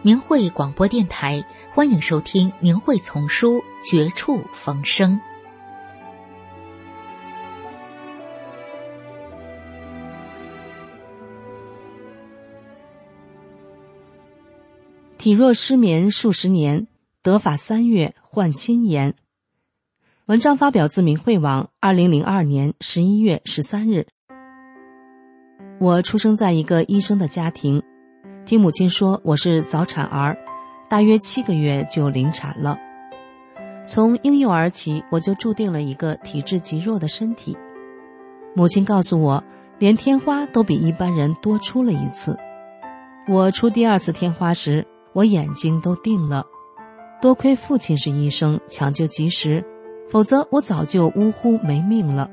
明慧广播电台，欢迎收听《明慧丛书·绝处逢生》。体弱失眠数十年，得法三月换心颜。文章发表自明慧网，二零零二年十一月十三日。我出生在一个医生的家庭。听母亲说，我是早产儿，大约七个月就临产了。从婴幼儿起，我就注定了一个体质极弱的身体。母亲告诉我，连天花都比一般人多出了一次。我出第二次天花时，我眼睛都定了。多亏父亲是医生，抢救及时，否则我早就呜呼没命了。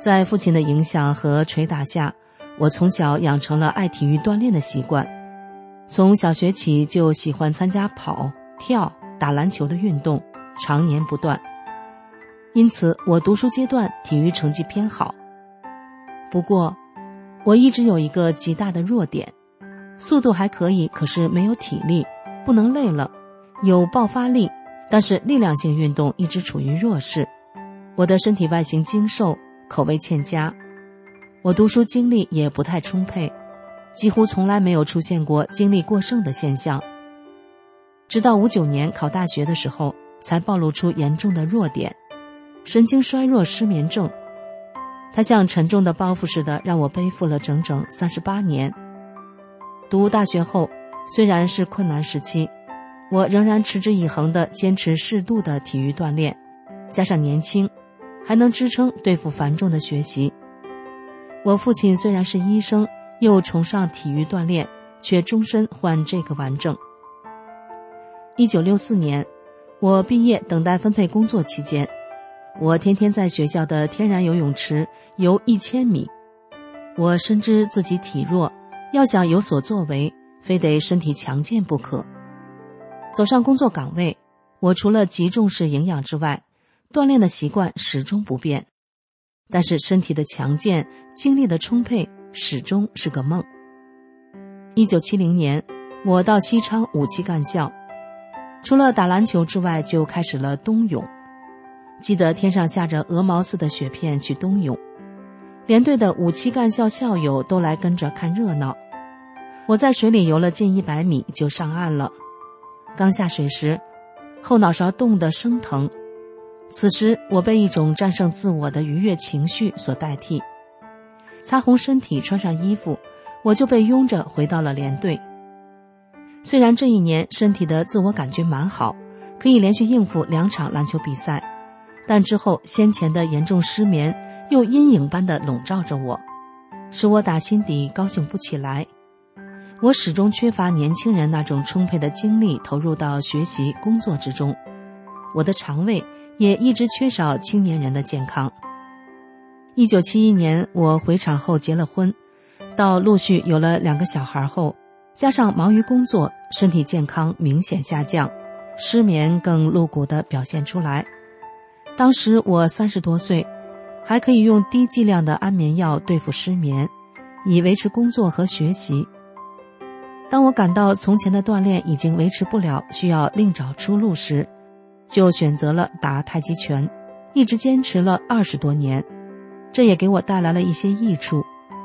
在父亲的影响和捶打下。我从小养成了爱体育锻炼的习惯，从小学起就喜欢参加跑、跳、打篮球的运动，常年不断。因此，我读书阶段体育成绩偏好。不过，我一直有一个极大的弱点，速度还可以，可是没有体力，不能累了，有爆发力，但是力量性运动一直处于弱势。我的身体外形精瘦，口味欠佳。我读书精力也不太充沛，几乎从来没有出现过精力过剩的现象。直到五九年考大学的时候，才暴露出严重的弱点——神经衰弱失眠症。它像沉重的包袱似的，让我背负了整整三十八年。读大学后，虽然是困难时期，我仍然持之以恒地坚持适度的体育锻炼，加上年轻，还能支撑对付繁重的学习。我父亲虽然是医生，又崇尚体育锻炼，却终身患这个顽症。一九六四年，我毕业等待分配工作期间，我天天在学校的天然游泳池游一千米。我深知自己体弱，要想有所作为，非得身体强健不可。走上工作岗位，我除了极重视营养之外，锻炼的习惯始终不变。但是身体的强健、精力的充沛始终是个梦。一九七零年，我到西昌五七干校，除了打篮球之外，就开始了冬泳。记得天上下着鹅毛似的雪片去冬泳，连队的五七干校校友都来跟着看热闹。我在水里游了近一百米就上岸了，刚下水时，后脑勺冻得生疼。此时，我被一种战胜自我的愉悦情绪所代替。擦红身体，穿上衣服，我就被拥着回到了连队。虽然这一年身体的自我感觉蛮好，可以连续应付两场篮球比赛，但之后先前的严重失眠又阴影般的笼罩着我，使我打心底高兴不起来。我始终缺乏年轻人那种充沛的精力投入到学习工作之中，我的肠胃。也一直缺少青年人的健康。一九七一年，我回厂后结了婚，到陆续有了两个小孩后，加上忙于工作，身体健康明显下降，失眠更露骨的表现出来。当时我三十多岁，还可以用低剂量的安眠药对付失眠，以维持工作和学习。当我感到从前的锻炼已经维持不了，需要另找出路时，就选择了打太极拳，一直坚持了二十多年，这也给我带来了一些益处。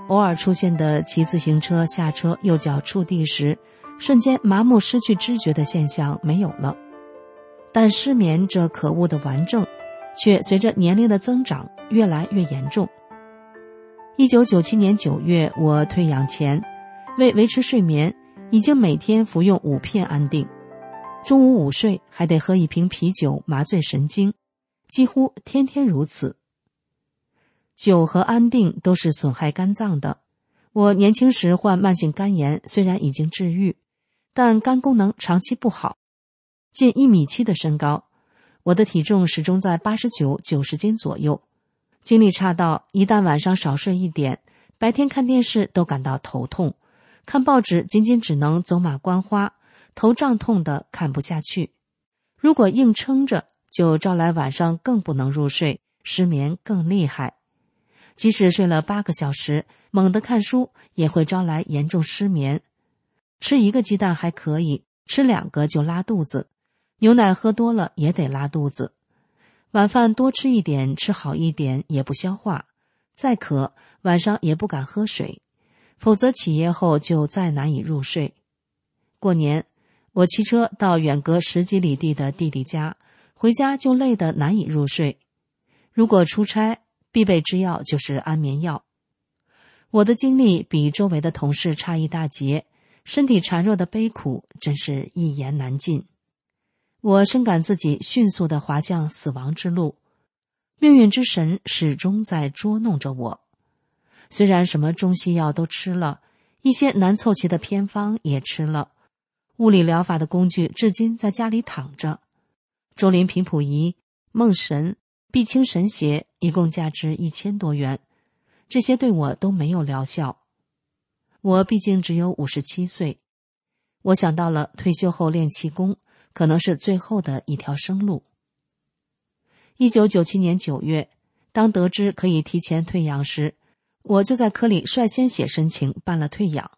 偶尔出现的骑自行车下车右脚触地时，瞬间麻木失去知觉的现象没有了，但失眠这可恶的顽症，却随着年龄的增长越来越严重。一九九七年九月，我退养前，为维持睡眠，已经每天服用五片安定。中午午睡还得喝一瓶啤酒麻醉神经，几乎天天如此。酒和安定都是损害肝脏的。我年轻时患慢性肝炎，虽然已经治愈，但肝功能长期不好。近一米七的身高，我的体重始终在八十九、九十斤左右。精力差到一旦晚上少睡一点，白天看电视都感到头痛，看报纸仅仅只能走马观花，头胀痛的看不下去。如果硬撑着，就招来晚上更不能入睡，失眠更厉害。即使睡了八个小时，猛地看书也会招来严重失眠。吃一个鸡蛋还可以，吃两个就拉肚子。牛奶喝多了也得拉肚子。晚饭多吃一点，吃好一点也不消化。再渴，晚上也不敢喝水，否则起夜后就再难以入睡。过年，我骑车到远隔十几里地的弟弟家，回家就累得难以入睡。如果出差，必备之药就是安眠药。我的经历比周围的同事差一大截，身体孱弱的悲苦真是一言难尽。我深感自己迅速的滑向死亡之路，命运之神始终在捉弄着我。虽然什么中西药都吃了，一些难凑齐的偏方也吃了，物理疗法的工具至今在家里躺着，周林频谱仪、梦神。碧清神鞋一共价值一千多元，这些对我都没有疗效。我毕竟只有五十七岁，我想到了退休后练气功，可能是最后的一条生路。一九九七年九月，当得知可以提前退养时，我就在科里率先写申请办了退养。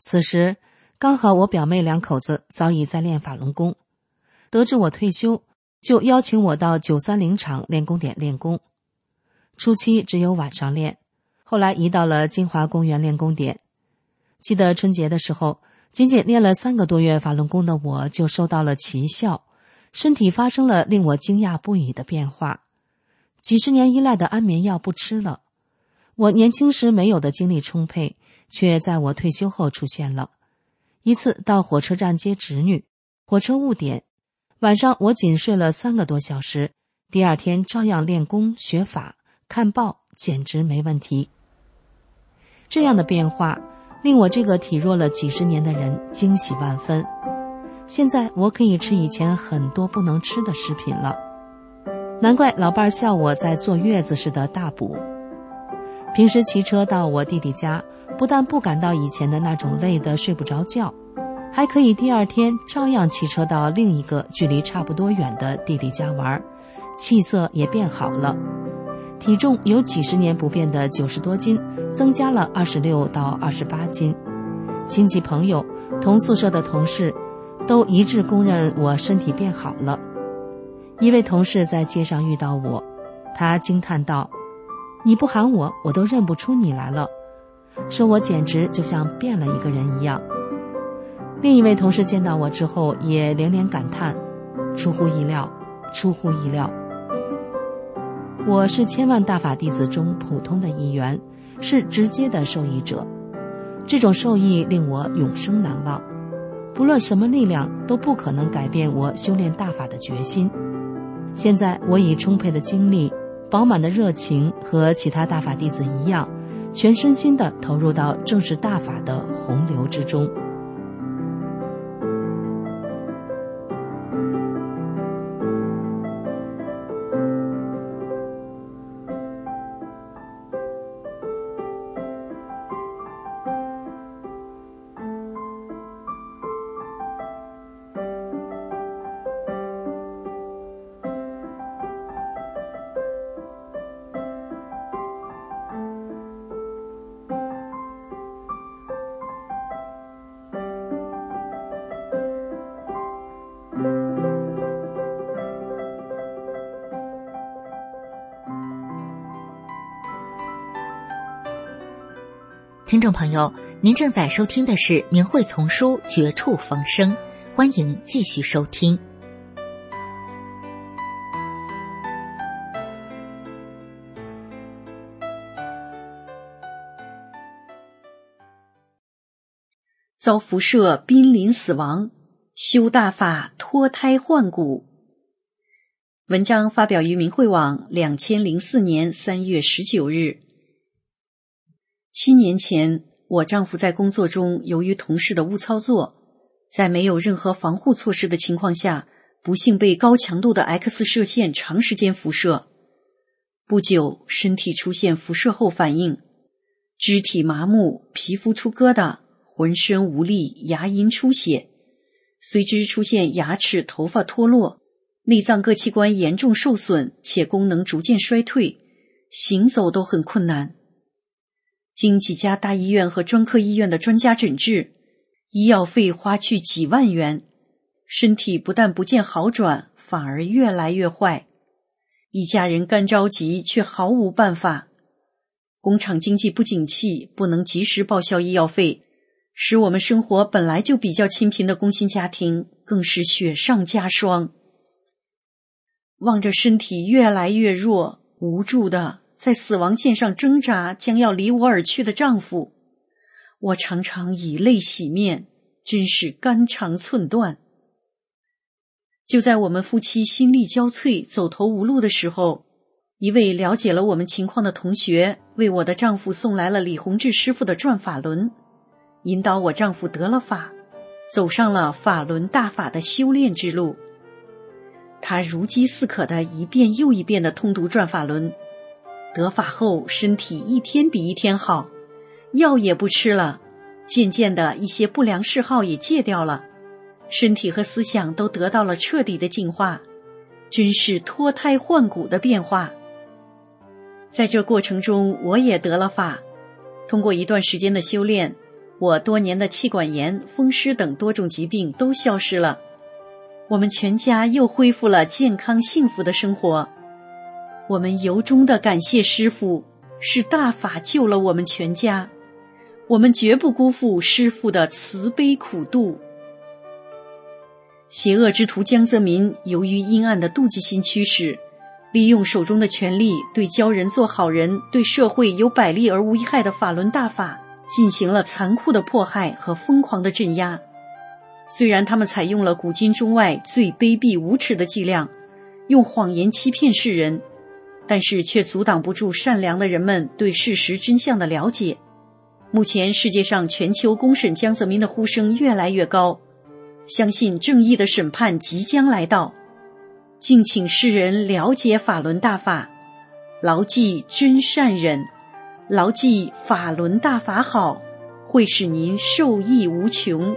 此时刚好我表妹两口子早已在练法轮功，得知我退休。就邀请我到九三零厂练功点练功，初期只有晚上练，后来移到了金华公园练功点。记得春节的时候，仅仅练了三个多月法轮功的我，就收到了奇效，身体发生了令我惊讶不已的变化。几十年依赖的安眠药不吃了，我年轻时没有的精力充沛，却在我退休后出现了。一次到火车站接侄女，火车误点。晚上我仅睡了三个多小时，第二天照样练功学法看报，简直没问题。这样的变化令我这个体弱了几十年的人惊喜万分。现在我可以吃以前很多不能吃的食品了，难怪老伴儿笑我在坐月子似的大补。平时骑车到我弟弟家，不但不感到以前的那种累得睡不着觉。还可以第二天照样骑车到另一个距离差不多远的弟弟家玩，气色也变好了，体重由几十年不变的九十多斤增加了二十六到二十八斤，亲戚朋友、同宿舍的同事都一致公认我身体变好了。一位同事在街上遇到我，他惊叹道：“你不喊我，我都认不出你来了，说我简直就像变了一个人一样。”另一位同事见到我之后，也连连感叹：“出乎意料，出乎意料。”我是千万大法弟子中普通的一员，是直接的受益者。这种受益令我永生难忘，不论什么力量都不可能改变我修炼大法的决心。现在我以充沛的精力、饱满的热情，和其他大法弟子一样，全身心地投入到正是大法的洪流之中。听众朋友，您正在收听的是《明慧丛书》《绝处逢生》，欢迎继续收听。遭辐射濒临死亡，修大法脱胎换骨。文章发表于明慧网，两千零四年三月十九日。七年前，我丈夫在工作中由于同事的误操作，在没有任何防护措施的情况下，不幸被高强度的 X 射线长时间辐射。不久，身体出现辐射后反应，肢体麻木，皮肤出疙瘩，浑身无力，牙龈出血，随之出现牙齿、头发脱落。内脏各器官严重受损，且功能逐渐衰退，行走都很困难。经几家大医院和专科医院的专家诊治，医药费花去几万元，身体不但不见好转，反而越来越坏。一家人干着急，却毫无办法。工厂经济不景气，不能及时报销医药费，使我们生活本来就比较清贫的工薪家庭更是雪上加霜。望着身体越来越弱，无助的在死亡线上挣扎，将要离我而去的丈夫，我常常以泪洗面，真是肝肠寸断。就在我们夫妻心力交瘁、走投无路的时候，一位了解了我们情况的同学为我的丈夫送来了李洪志师傅的转法轮，引导我丈夫得了法，走上了法轮大法的修炼之路。他如饥似渴的一遍又一遍的通读转法轮，得法后身体一天比一天好，药也不吃了，渐渐的一些不良嗜好也戒掉了，身体和思想都得到了彻底的净化，真是脱胎换骨的变化。在这过程中，我也得了法，通过一段时间的修炼，我多年的气管炎、风湿等多种疾病都消失了。我们全家又恢复了健康幸福的生活，我们由衷的感谢师傅，是大法救了我们全家，我们绝不辜负师傅的慈悲苦度。邪恶之徒江泽民由于阴暗的妒忌心驱使，利用手中的权力，对教人做好人、对社会有百利而无一害的法轮大法进行了残酷的迫害和疯狂的镇压。虽然他们采用了古今中外最卑鄙无耻的伎俩，用谎言欺骗世人，但是却阻挡不住善良的人们对事实真相的了解。目前世界上全球公审江泽民的呼声越来越高，相信正义的审判即将来到。敬请世人了解法轮大法，牢记真善忍，牢记法轮大法好，会使您受益无穷。